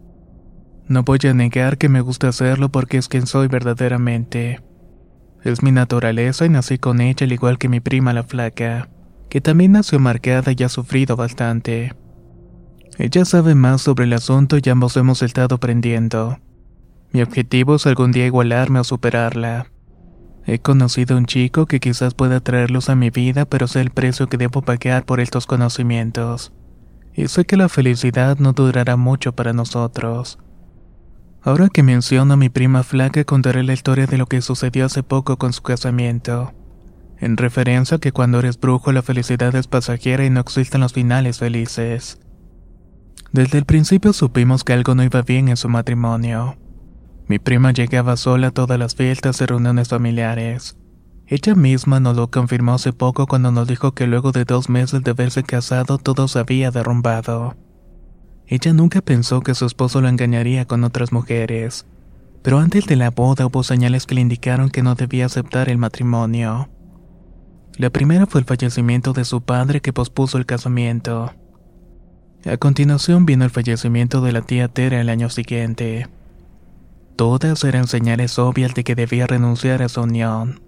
No voy a negar que me gusta hacerlo porque es quien soy verdaderamente. Es mi naturaleza y nací con ella al igual que mi prima la flaca, que también nació marcada y ha sufrido bastante. Ella sabe más sobre el asunto y ambos hemos estado aprendiendo. Mi objetivo es algún día igualarme o superarla. He conocido a un chico que quizás pueda traerlos a mi vida, pero sé el precio que debo pagar por estos conocimientos. Y sé que la felicidad no durará mucho para nosotros. Ahora que menciono a mi prima flaca, contaré la historia de lo que sucedió hace poco con su casamiento. en referencia a que cuando eres brujo la felicidad es pasajera y no existen los finales felices. Desde el principio supimos que algo no iba bien en su matrimonio. Mi prima llegaba sola a todas las fiestas y reuniones familiares. Ella misma nos lo confirmó hace poco cuando nos dijo que luego de dos meses de haberse casado todo se había derrumbado. Ella nunca pensó que su esposo lo engañaría con otras mujeres, pero antes de la boda hubo señales que le indicaron que no debía aceptar el matrimonio. La primera fue el fallecimiento de su padre que pospuso el casamiento. A continuación vino el fallecimiento de la tía Tera el año siguiente. Todas eran señales obvias de que debía renunciar a su unión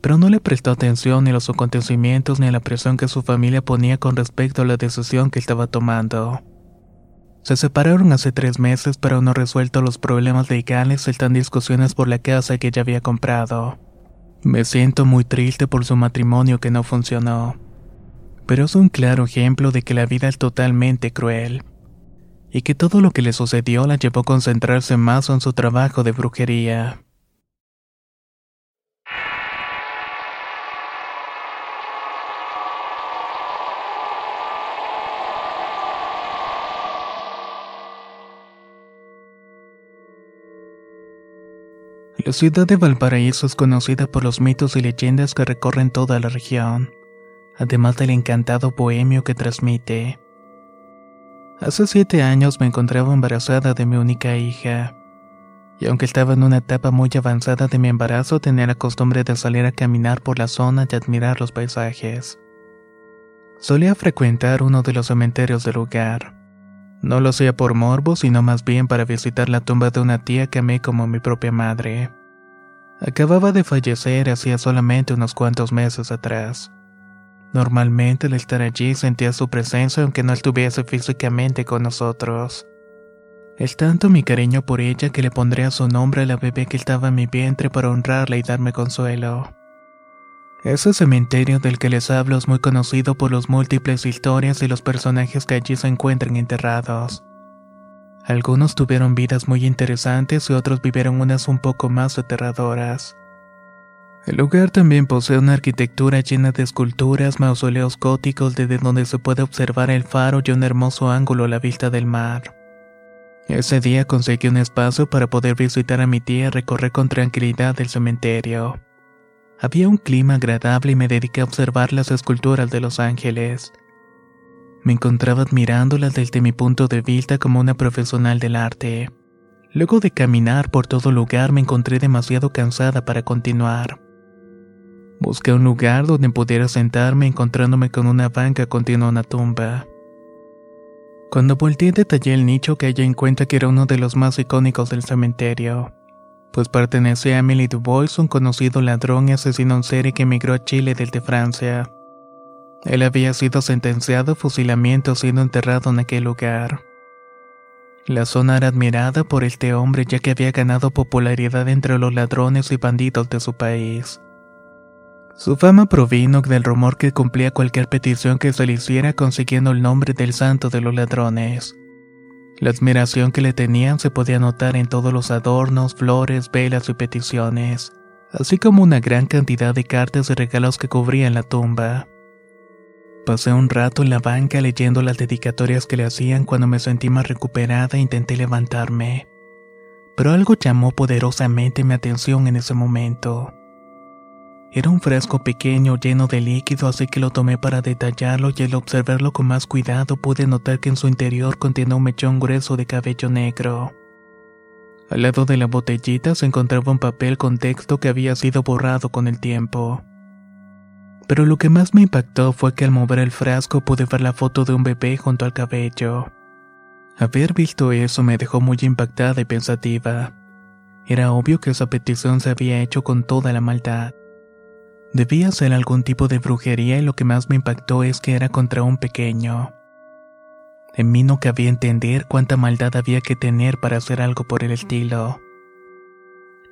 pero no le prestó atención ni a los acontecimientos ni a la presión que su familia ponía con respecto a la decisión que estaba tomando. Se separaron hace tres meses, pero no resuelto los problemas legales, están discusiones por la casa que ella había comprado. Me siento muy triste por su matrimonio que no funcionó. Pero es un claro ejemplo de que la vida es totalmente cruel. Y que todo lo que le sucedió la llevó a concentrarse más en su trabajo de brujería. La ciudad de Valparaíso es conocida por los mitos y leyendas que recorren toda la región, además del encantado bohemio que transmite. Hace siete años me encontraba embarazada de mi única hija, y aunque estaba en una etapa muy avanzada de mi embarazo, tenía la costumbre de salir a caminar por la zona y admirar los paisajes. Solía frecuentar uno de los cementerios del lugar. No lo hacía por morbo, sino más bien para visitar la tumba de una tía que amé como mi propia madre. Acababa de fallecer hacía solamente unos cuantos meses atrás. Normalmente al estar allí sentía su presencia aunque no estuviese físicamente con nosotros. Es tanto mi cariño por ella que le pondré a su nombre a la bebé que estaba en mi vientre para honrarla y darme consuelo. Ese cementerio del que les hablo es muy conocido por las múltiples historias y los personajes que allí se encuentran enterrados. Algunos tuvieron vidas muy interesantes y otros vivieron unas un poco más aterradoras. El lugar también posee una arquitectura llena de esculturas, mausoleos góticos desde donde se puede observar el faro y un hermoso ángulo a la vista del mar. Ese día conseguí un espacio para poder visitar a mi tía y recorrer con tranquilidad el cementerio. Había un clima agradable y me dediqué a observar las esculturas de los ángeles. Me encontraba admirándolas desde mi punto de vista como una profesional del arte. Luego de caminar por todo lugar me encontré demasiado cansada para continuar. Busqué un lugar donde pudiera sentarme encontrándome con una banca continua una tumba. Cuando volteé detallé el nicho que ella en cuenta que era uno de los más icónicos del cementerio, pues pertenecía a Emily Dubois, un conocido ladrón y asesino en serie que emigró a Chile desde Francia. Él había sido sentenciado a fusilamiento siendo enterrado en aquel lugar. La zona era admirada por este hombre ya que había ganado popularidad entre los ladrones y bandidos de su país. Su fama provino del rumor que cumplía cualquier petición que se le hiciera consiguiendo el nombre del santo de los ladrones. La admiración que le tenían se podía notar en todos los adornos, flores, velas y peticiones, así como una gran cantidad de cartas y regalos que cubrían la tumba. Pasé un rato en la banca leyendo las dedicatorias que le hacían cuando me sentí más recuperada e intenté levantarme. Pero algo llamó poderosamente mi atención en ese momento. Era un frasco pequeño lleno de líquido, así que lo tomé para detallarlo y al observarlo con más cuidado pude notar que en su interior contenía un mechón grueso de cabello negro. Al lado de la botellita se encontraba un papel con texto que había sido borrado con el tiempo pero lo que más me impactó fue que al mover el frasco pude ver la foto de un bebé junto al cabello. Haber visto eso me dejó muy impactada y pensativa. Era obvio que esa petición se había hecho con toda la maldad. Debía ser algún tipo de brujería y lo que más me impactó es que era contra un pequeño. En mí no cabía entender cuánta maldad había que tener para hacer algo por el estilo.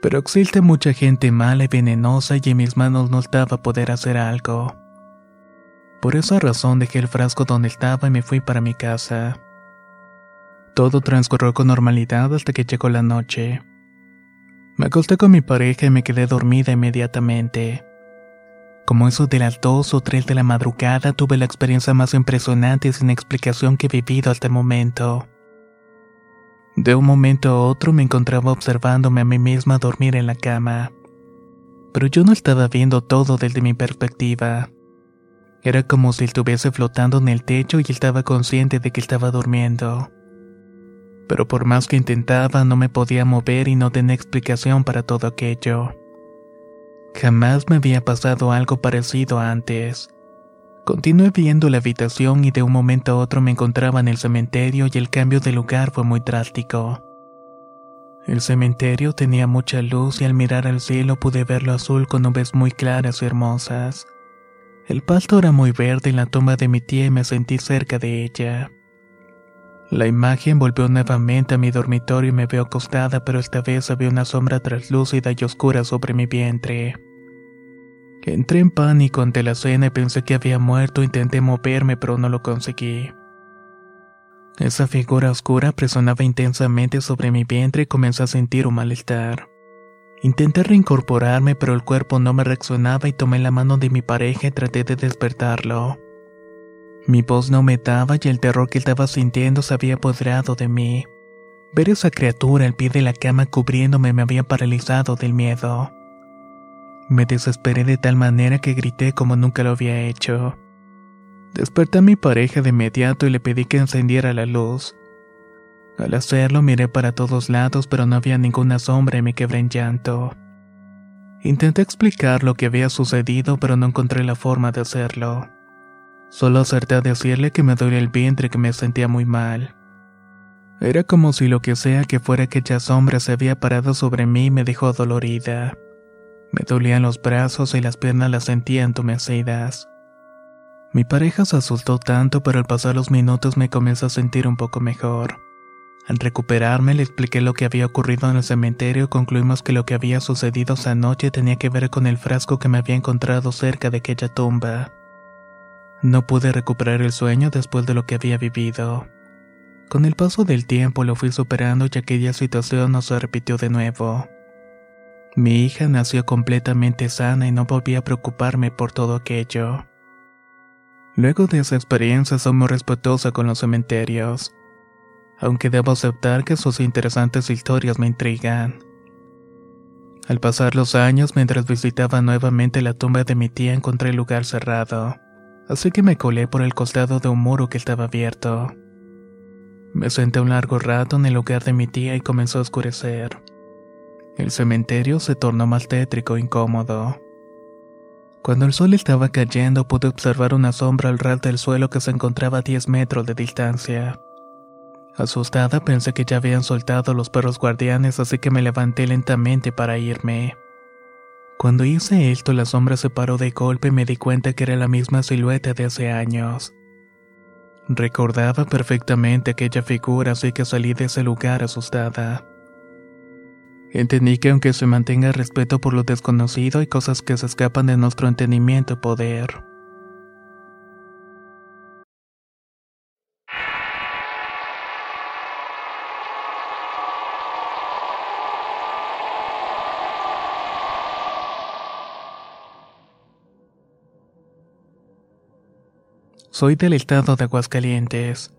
Pero existe mucha gente mala y venenosa y en mis manos no estaba poder hacer algo. Por esa razón dejé el frasco donde estaba y me fui para mi casa. Todo transcurrió con normalidad hasta que llegó la noche. Me acosté con mi pareja y me quedé dormida inmediatamente. Como eso de las 2 o 3 de la madrugada tuve la experiencia más impresionante sin explicación que he vivido hasta el momento. De un momento a otro me encontraba observándome a mí misma dormir en la cama. Pero yo no estaba viendo todo desde mi perspectiva. Era como si estuviese flotando en el techo y estaba consciente de que estaba durmiendo. Pero por más que intentaba no me podía mover y no tenía explicación para todo aquello. Jamás me había pasado algo parecido antes. Continué viendo la habitación y de un momento a otro me encontraba en el cementerio y el cambio de lugar fue muy drástico. El cementerio tenía mucha luz y al mirar al cielo pude verlo azul con nubes muy claras y hermosas. El pasto era muy verde en la tumba de mi tía y me sentí cerca de ella. La imagen volvió nuevamente a mi dormitorio y me veo acostada, pero esta vez había una sombra translúcida y oscura sobre mi vientre. Entré en pánico ante la escena y pensé que había muerto. Intenté moverme, pero no lo conseguí. Esa figura oscura presionaba intensamente sobre mi vientre y comencé a sentir un malestar. Intenté reincorporarme, pero el cuerpo no me reaccionaba y tomé la mano de mi pareja y traté de despertarlo. Mi voz no me daba y el terror que estaba sintiendo se había apoderado de mí. Ver esa criatura al pie de la cama cubriéndome me había paralizado del miedo. Me desesperé de tal manera que grité como nunca lo había hecho. Desperté a mi pareja de inmediato y le pedí que encendiera la luz. Al hacerlo miré para todos lados pero no había ninguna sombra y me quebré en llanto. Intenté explicar lo que había sucedido pero no encontré la forma de hacerlo. Solo acerté a decirle que me dolía el vientre que me sentía muy mal. Era como si lo que sea que fuera aquella sombra se había parado sobre mí y me dejó dolorida. Me dolían los brazos y las piernas las sentía entumecidas. Mi pareja se asustó tanto, pero al pasar los minutos me comenzó a sentir un poco mejor. Al recuperarme le expliqué lo que había ocurrido en el cementerio y concluimos que lo que había sucedido esa noche tenía que ver con el frasco que me había encontrado cerca de aquella tumba. No pude recuperar el sueño después de lo que había vivido. Con el paso del tiempo lo fui superando y aquella situación no se repitió de nuevo. Mi hija nació completamente sana y no volví a preocuparme por todo aquello. Luego de esa experiencia soy muy respetuosa con los cementerios, aunque debo aceptar que sus interesantes historias me intrigan. Al pasar los años, mientras visitaba nuevamente la tumba de mi tía, encontré el lugar cerrado, así que me colé por el costado de un muro que estaba abierto. Me senté un largo rato en el lugar de mi tía y comenzó a oscurecer. El cementerio se tornó más tétrico e incómodo. Cuando el sol estaba cayendo pude observar una sombra al ras del suelo que se encontraba a 10 metros de distancia. Asustada pensé que ya habían soltado los perros guardianes así que me levanté lentamente para irme. Cuando hice esto la sombra se paró de golpe y me di cuenta que era la misma silueta de hace años. Recordaba perfectamente aquella figura así que salí de ese lugar asustada. Entendí que aunque se mantenga respeto por lo desconocido, hay cosas que se escapan de nuestro entendimiento y poder. Soy del estado de Aguascalientes.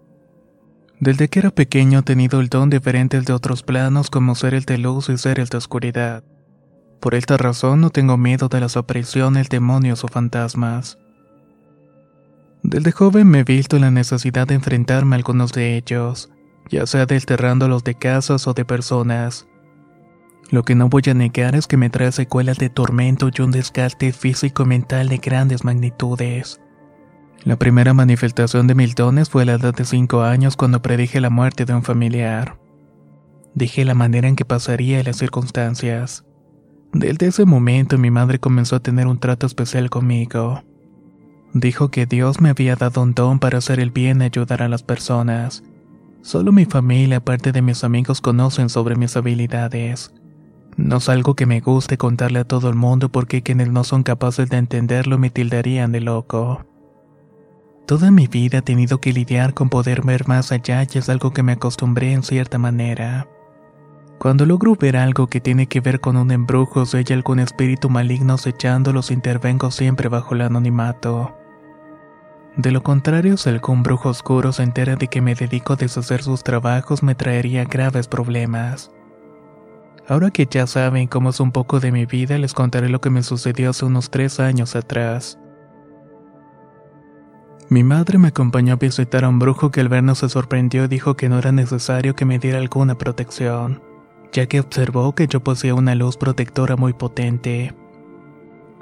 Desde que era pequeño he tenido el don diferente de otros planos como ser el de luz y ser el de oscuridad. Por esta razón no tengo miedo de las apariciones, demonios o fantasmas. Desde joven me he visto la necesidad de enfrentarme a algunos de ellos, ya sea desterrándolos de casas o de personas. Lo que no voy a negar es que me trae secuelas de tormento y un desgaste físico y mental de grandes magnitudes. La primera manifestación de mil dones fue a la edad de 5 años cuando predije la muerte de un familiar. Dije la manera en que pasaría y las circunstancias. Desde ese momento mi madre comenzó a tener un trato especial conmigo. Dijo que Dios me había dado un don para hacer el bien y ayudar a las personas. Solo mi familia, aparte de mis amigos, conocen sobre mis habilidades. No es algo que me guste contarle a todo el mundo porque quienes no son capaces de entenderlo me tildarían de loco. Toda mi vida he tenido que lidiar con poder ver más allá y es algo que me acostumbré en cierta manera. Cuando logro ver algo que tiene que ver con un embrujo o hay algún espíritu maligno acechándolos, intervengo siempre bajo el anonimato. De lo contrario, si algún brujo oscuro se entera de que me dedico a deshacer sus trabajos, me traería graves problemas. Ahora que ya saben cómo es un poco de mi vida, les contaré lo que me sucedió hace unos tres años atrás. Mi madre me acompañó a visitar a un brujo que al vernos se sorprendió y dijo que no era necesario que me diera alguna protección, ya que observó que yo poseía una luz protectora muy potente.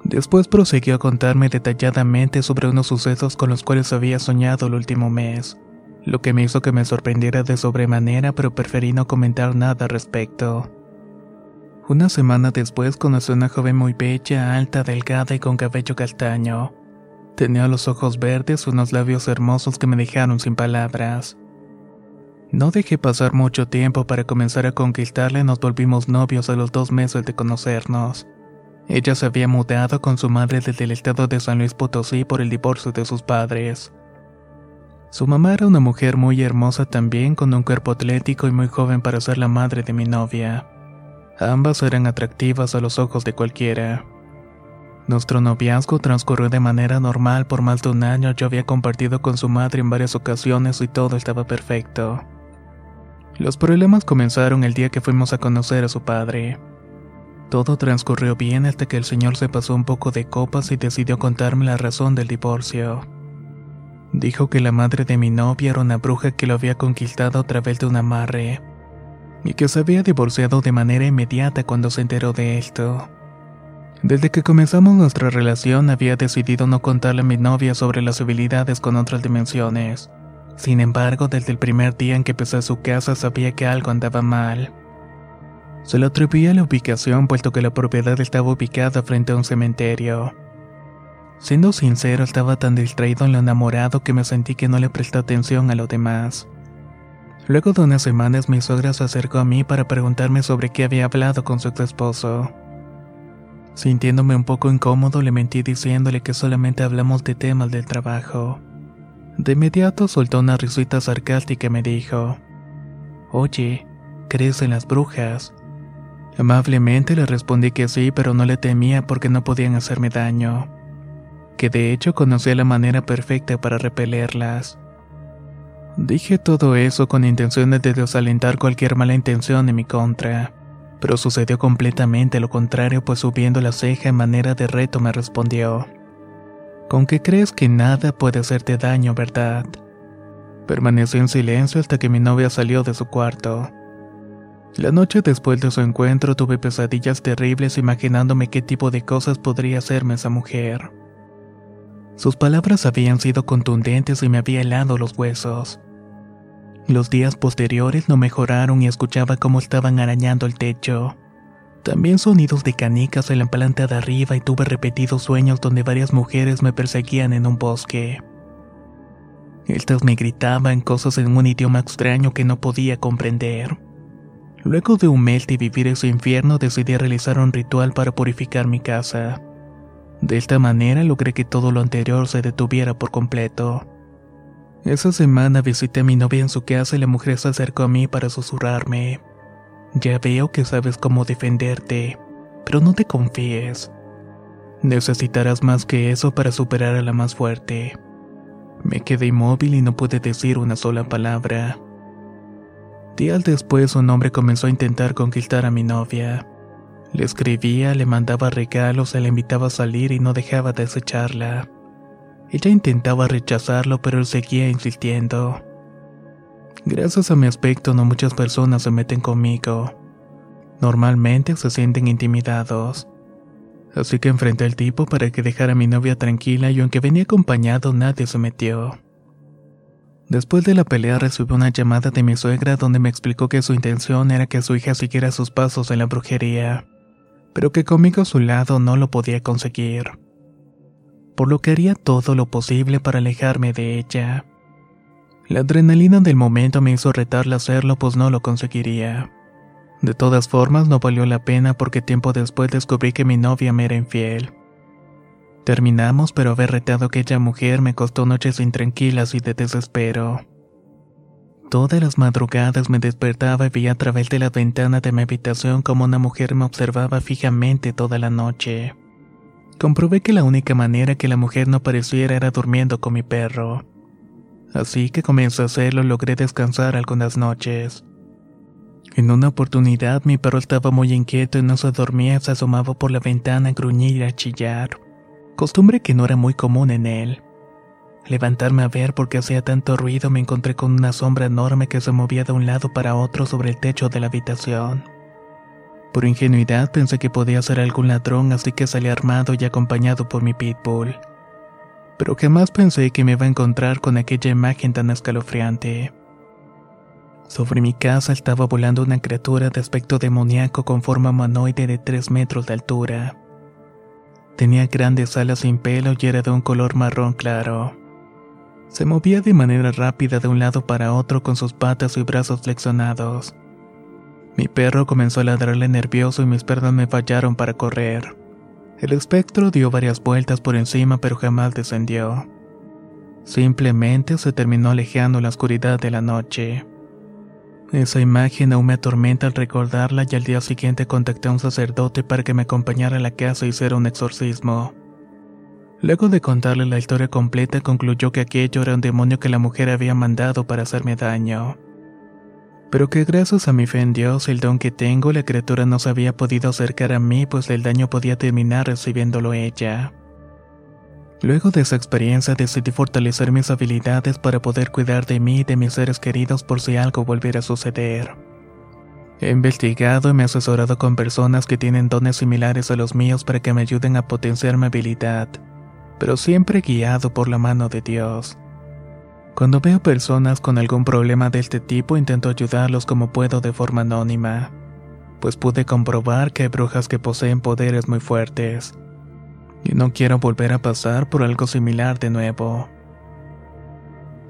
Después prosiguió a contarme detalladamente sobre unos sucesos con los cuales había soñado el último mes, lo que me hizo que me sorprendiera de sobremanera, pero preferí no comentar nada al respecto. Una semana después conocí a una joven muy bella, alta, delgada y con cabello castaño. Tenía los ojos verdes y unos labios hermosos que me dejaron sin palabras. No dejé pasar mucho tiempo para comenzar a conquistarla y nos volvimos novios a los dos meses de conocernos. Ella se había mudado con su madre desde el estado de San Luis Potosí por el divorcio de sus padres. Su mamá era una mujer muy hermosa también, con un cuerpo atlético y muy joven para ser la madre de mi novia. Ambas eran atractivas a los ojos de cualquiera. Nuestro noviazgo transcurrió de manera normal por más de un año. Yo había compartido con su madre en varias ocasiones y todo estaba perfecto. Los problemas comenzaron el día que fuimos a conocer a su padre. Todo transcurrió bien hasta que el señor se pasó un poco de copas y decidió contarme la razón del divorcio. Dijo que la madre de mi novia era una bruja que lo había conquistado a través de un amarre y que se había divorciado de manera inmediata cuando se enteró de esto. Desde que comenzamos nuestra relación había decidido no contarle a mi novia sobre las habilidades con otras dimensiones. Sin embargo, desde el primer día en que empecé a su casa sabía que algo andaba mal. Se lo atribuía a la ubicación puesto que la propiedad estaba ubicada frente a un cementerio. Siendo sincero, estaba tan distraído en lo enamorado que me sentí que no le presté atención a lo demás. Luego de unas semanas mi suegra se acercó a mí para preguntarme sobre qué había hablado con su ex esposo. Sintiéndome un poco incómodo le mentí diciéndole que solamente hablamos de temas del trabajo. De inmediato soltó una risita sarcástica y me dijo, Oye, ¿crees en las brujas? Amablemente le respondí que sí, pero no le temía porque no podían hacerme daño. Que de hecho conocía la manera perfecta para repelerlas. Dije todo eso con intenciones de desalentar cualquier mala intención en mi contra, pero sucedió completamente lo contrario, pues subiendo la ceja en manera de reto me respondió. ¿Con qué crees que nada puede hacerte daño, verdad? Permanecí en silencio hasta que mi novia salió de su cuarto. La noche después de su encuentro tuve pesadillas terribles imaginándome qué tipo de cosas podría hacerme esa mujer. Sus palabras habían sido contundentes y me había helado los huesos. Los días posteriores no mejoraron y escuchaba cómo estaban arañando el techo. También sonidos de canicas en la planta de arriba y tuve repetidos sueños donde varias mujeres me perseguían en un bosque. Estas me gritaban cosas en un idioma extraño que no podía comprender. Luego de un mes de vivir ese infierno decidí realizar un ritual para purificar mi casa. De esta manera logré que todo lo anterior se detuviera por completo. Esa semana visité a mi novia en su casa y la mujer se acercó a mí para susurrarme. Ya veo que sabes cómo defenderte, pero no te confíes. Necesitarás más que eso para superar a la más fuerte. Me quedé inmóvil y no pude decir una sola palabra. Días después un hombre comenzó a intentar conquistar a mi novia. Le escribía, le mandaba regalos, se la invitaba a salir y no dejaba de acecharla. Ella intentaba rechazarlo, pero él seguía insistiendo. Gracias a mi aspecto no muchas personas se meten conmigo. Normalmente se sienten intimidados. Así que enfrenté al tipo para que dejara a mi novia tranquila y aunque venía acompañado nadie se metió. Después de la pelea recibí una llamada de mi suegra donde me explicó que su intención era que su hija siguiera sus pasos en la brujería, pero que conmigo a su lado no lo podía conseguir por lo que haría todo lo posible para alejarme de ella. La adrenalina del momento me hizo retarla a hacerlo, pues no lo conseguiría. De todas formas, no valió la pena porque tiempo después descubrí que mi novia me era infiel. Terminamos, pero haber retado a aquella mujer me costó noches intranquilas y de desespero. Todas las madrugadas me despertaba y veía a través de la ventana de mi habitación como una mujer me observaba fijamente toda la noche. Comprobé que la única manera que la mujer no apareciera era durmiendo con mi perro. Así que comencé a hacerlo logré descansar algunas noches. En una oportunidad mi perro estaba muy inquieto y no se dormía, se asomaba por la ventana a gruñir y a chillar, costumbre que no era muy común en él. Levantarme a ver porque hacía tanto ruido me encontré con una sombra enorme que se movía de un lado para otro sobre el techo de la habitación. Por ingenuidad pensé que podía ser algún ladrón así que salí armado y acompañado por mi pitbull. Pero jamás pensé que me iba a encontrar con aquella imagen tan escalofriante. Sobre mi casa estaba volando una criatura de aspecto demoníaco con forma humanoide de 3 metros de altura. Tenía grandes alas sin pelo y era de un color marrón claro. Se movía de manera rápida de un lado para otro con sus patas y brazos flexionados. Mi perro comenzó a ladrarle nervioso y mis pernas me fallaron para correr. El espectro dio varias vueltas por encima pero jamás descendió. Simplemente se terminó alejando la oscuridad de la noche. Esa imagen aún me atormenta al recordarla y al día siguiente contacté a un sacerdote para que me acompañara a la casa y hiciera un exorcismo. Luego de contarle la historia completa concluyó que aquello era un demonio que la mujer había mandado para hacerme daño. Pero que gracias a mi fe en Dios el don que tengo, la criatura no se había podido acercar a mí pues el daño podía terminar recibiéndolo ella. Luego de esa experiencia decidí fortalecer mis habilidades para poder cuidar de mí y de mis seres queridos por si algo volviera a suceder. He investigado y me he asesorado con personas que tienen dones similares a los míos para que me ayuden a potenciar mi habilidad pero siempre guiado por la mano de Dios. Cuando veo personas con algún problema de este tipo intento ayudarlos como puedo de forma anónima, pues pude comprobar que hay brujas que poseen poderes muy fuertes, y no quiero volver a pasar por algo similar de nuevo.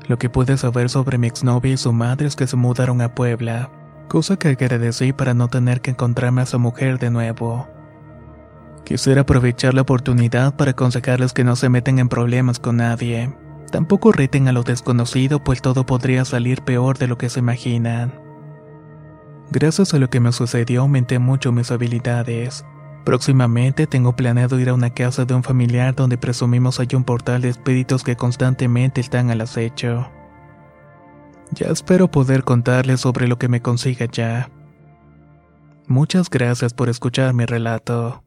Lo que pude saber sobre mi exnovia y su madre es que se mudaron a Puebla, cosa que agradecí para no tener que encontrarme a su mujer de nuevo. Quisiera aprovechar la oportunidad para aconsejarles que no se meten en problemas con nadie. Tampoco reten a lo desconocido, pues todo podría salir peor de lo que se imaginan. Gracias a lo que me sucedió aumenté mucho mis habilidades. Próximamente tengo planeado ir a una casa de un familiar donde presumimos hay un portal de espíritus que constantemente están al acecho. Ya espero poder contarles sobre lo que me consiga ya. Muchas gracias por escuchar mi relato.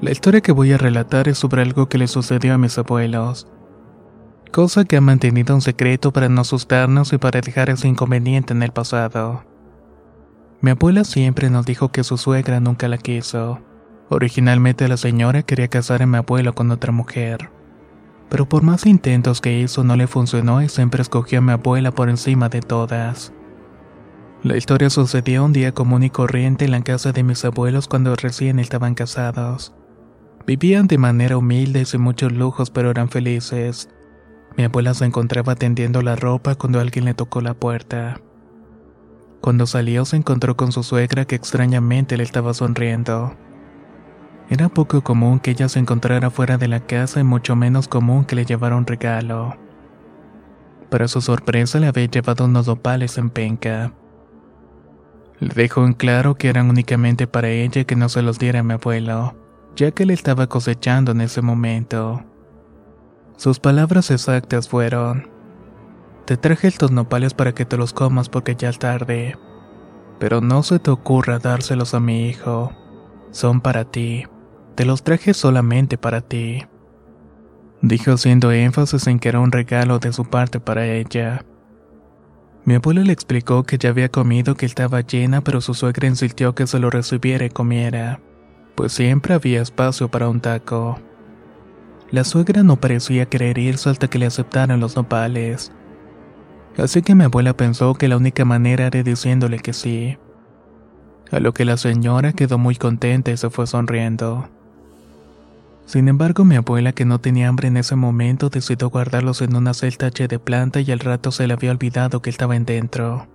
La historia que voy a relatar es sobre algo que le sucedió a mis abuelos. Cosa que ha mantenido un secreto para no asustarnos y para dejar ese inconveniente en el pasado. Mi abuela siempre nos dijo que su suegra nunca la quiso. Originalmente la señora quería casar a mi abuelo con otra mujer. Pero por más intentos que hizo no le funcionó y siempre escogió a mi abuela por encima de todas. La historia sucedió un día común y corriente en la casa de mis abuelos cuando recién estaban casados. Vivían de manera humilde y sin muchos lujos, pero eran felices. Mi abuela se encontraba tendiendo la ropa cuando alguien le tocó la puerta. Cuando salió se encontró con su suegra que extrañamente le estaba sonriendo. Era poco común que ella se encontrara fuera de la casa y mucho menos común que le llevara un regalo. Para su sorpresa le había llevado unos opales en penca. Le dejó en claro que eran únicamente para ella y que no se los diera a mi abuelo ya que le estaba cosechando en ese momento. Sus palabras exactas fueron, Te traje estos nopales para que te los comas porque ya es tarde, pero no se te ocurra dárselos a mi hijo, son para ti, te los traje solamente para ti. Dijo haciendo énfasis en que era un regalo de su parte para ella. Mi abuelo le explicó que ya había comido que estaba llena, pero su suegra insistió que se lo recibiera y comiera pues siempre había espacio para un taco. La suegra no parecía querer irse hasta que le aceptaran los nopales. Así que mi abuela pensó que la única manera era diciéndole que sí. A lo que la señora quedó muy contenta y se fue sonriendo. Sin embargo, mi abuela, que no tenía hambre en ese momento, decidió guardarlos en una celda de planta y al rato se le había olvidado que estaban dentro.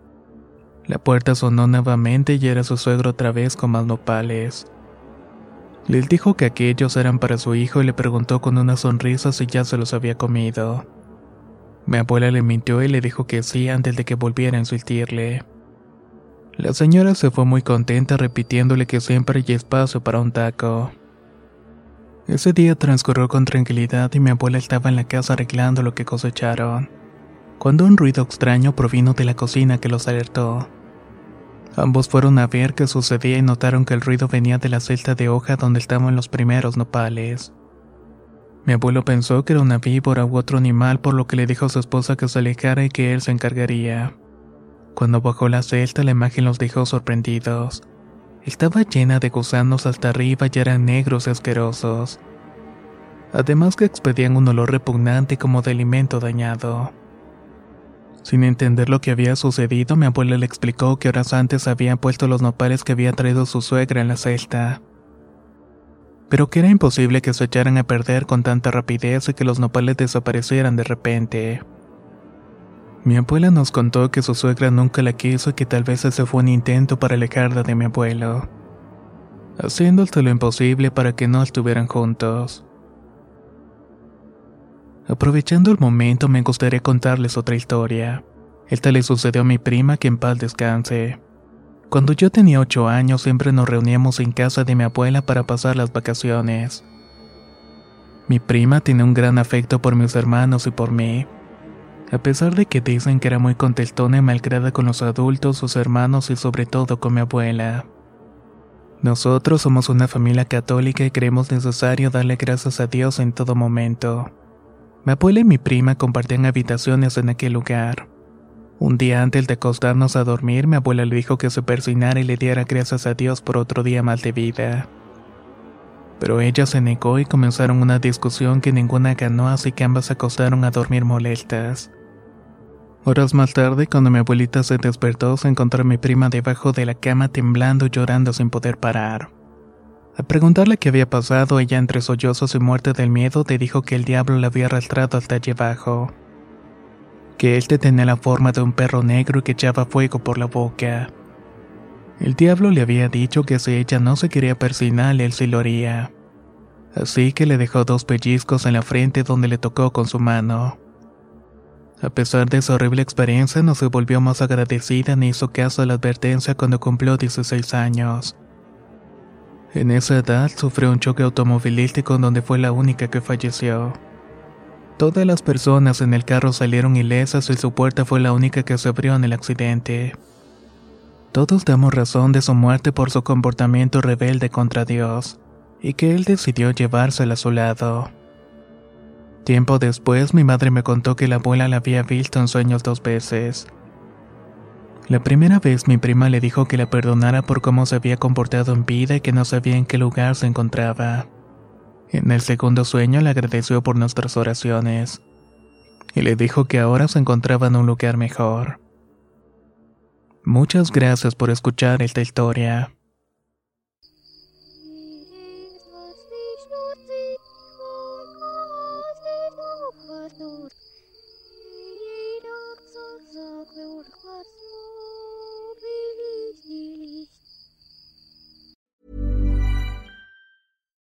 La puerta sonó nuevamente y era su suegro otra vez con más nopales. Les dijo que aquellos eran para su hijo y le preguntó con una sonrisa si ya se los había comido. Mi abuela le mintió y le dijo que sí antes de que volviera a insistirle. La señora se fue muy contenta repitiéndole que siempre hay espacio para un taco. Ese día transcurrió con tranquilidad y mi abuela estaba en la casa arreglando lo que cosecharon, cuando un ruido extraño provino de la cocina que los alertó. Ambos fueron a ver qué sucedía y notaron que el ruido venía de la celda de hoja donde estaban los primeros nopales. Mi abuelo pensó que era una víbora u otro animal por lo que le dijo a su esposa que se alejara y que él se encargaría. Cuando bajó la celda la imagen los dejó sorprendidos. Estaba llena de gusanos hasta arriba y eran negros y asquerosos. Además que expedían un olor repugnante como de alimento dañado. Sin entender lo que había sucedido, mi abuela le explicó que horas antes habían puesto los nopales que había traído su suegra en la celda. Pero que era imposible que se echaran a perder con tanta rapidez y que los nopales desaparecieran de repente. Mi abuela nos contó que su suegra nunca la quiso y que tal vez ese fue un intento para alejarla de mi abuelo, haciéndole lo imposible para que no estuvieran juntos. Aprovechando el momento me gustaría contarles otra historia. Esta le sucedió a mi prima que en paz descanse. Cuando yo tenía ocho años siempre nos reuníamos en casa de mi abuela para pasar las vacaciones. Mi prima tiene un gran afecto por mis hermanos y por mí. A pesar de que dicen que era muy contestona y malcriada con los adultos, sus hermanos y sobre todo con mi abuela. Nosotros somos una familia católica y creemos necesario darle gracias a Dios en todo momento. Mi abuela y mi prima compartían habitaciones en aquel lugar. Un día antes de acostarnos a dormir, mi abuela le dijo que se persinara y le diera gracias a Dios por otro día más de vida. Pero ella se negó y comenzaron una discusión que ninguna ganó, así que ambas se acostaron a dormir molestas. Horas más tarde, cuando mi abuelita se despertó, se encontró a mi prima debajo de la cama temblando y llorando sin poder parar. Al preguntarle qué había pasado, ella entre sollozos y muerte del miedo le dijo que el diablo la había arrastrado hasta allí abajo. Que éste tenía la forma de un perro negro y que echaba fuego por la boca. El diablo le había dicho que si ella no se quería persinar, él sí lo haría. Así que le dejó dos pellizcos en la frente donde le tocó con su mano. A pesar de esa horrible experiencia, no se volvió más agradecida ni hizo caso a la advertencia cuando cumplió 16 años. En esa edad sufrió un choque automovilístico donde fue la única que falleció. Todas las personas en el carro salieron ilesas y su puerta fue la única que se abrió en el accidente. Todos damos razón de su muerte por su comportamiento rebelde contra Dios, y que él decidió llevársela a su lado. Tiempo después mi madre me contó que la abuela la había visto en sueños dos veces. La primera vez mi prima le dijo que la perdonara por cómo se había comportado en vida y que no sabía en qué lugar se encontraba. En el segundo sueño le agradeció por nuestras oraciones y le dijo que ahora se encontraba en un lugar mejor. Muchas gracias por escuchar esta historia.